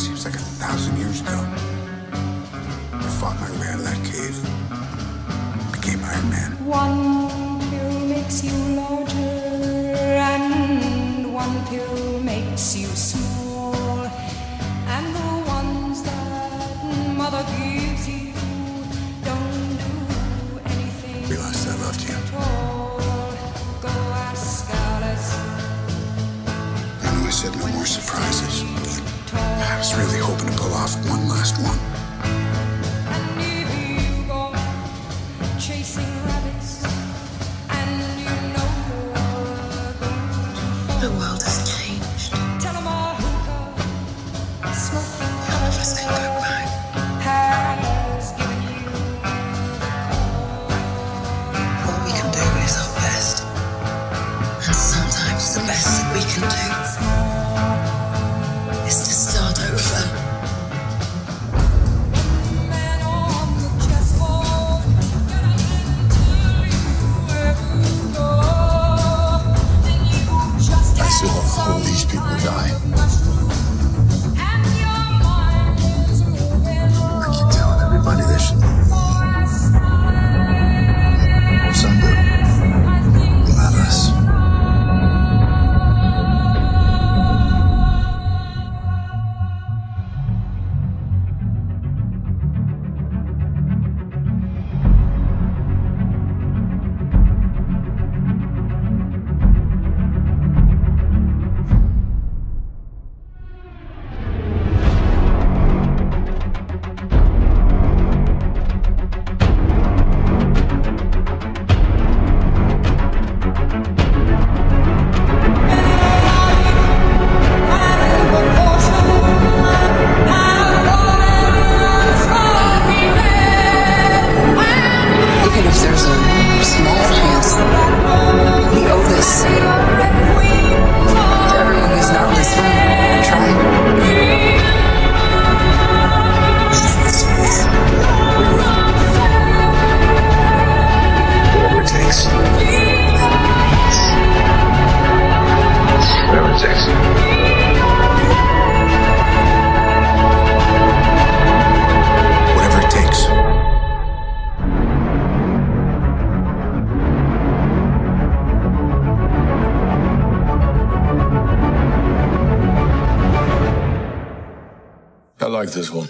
Seems like a thousand years ago. I fought my way out of that cave. Became Man. One pill makes you larger, and one pill makes you small. And the ones that mother gives you said no more surprises. I was really hoping to pull off one last one. The world has changed. All we can do is our best. And sometimes the best that we can do like this one.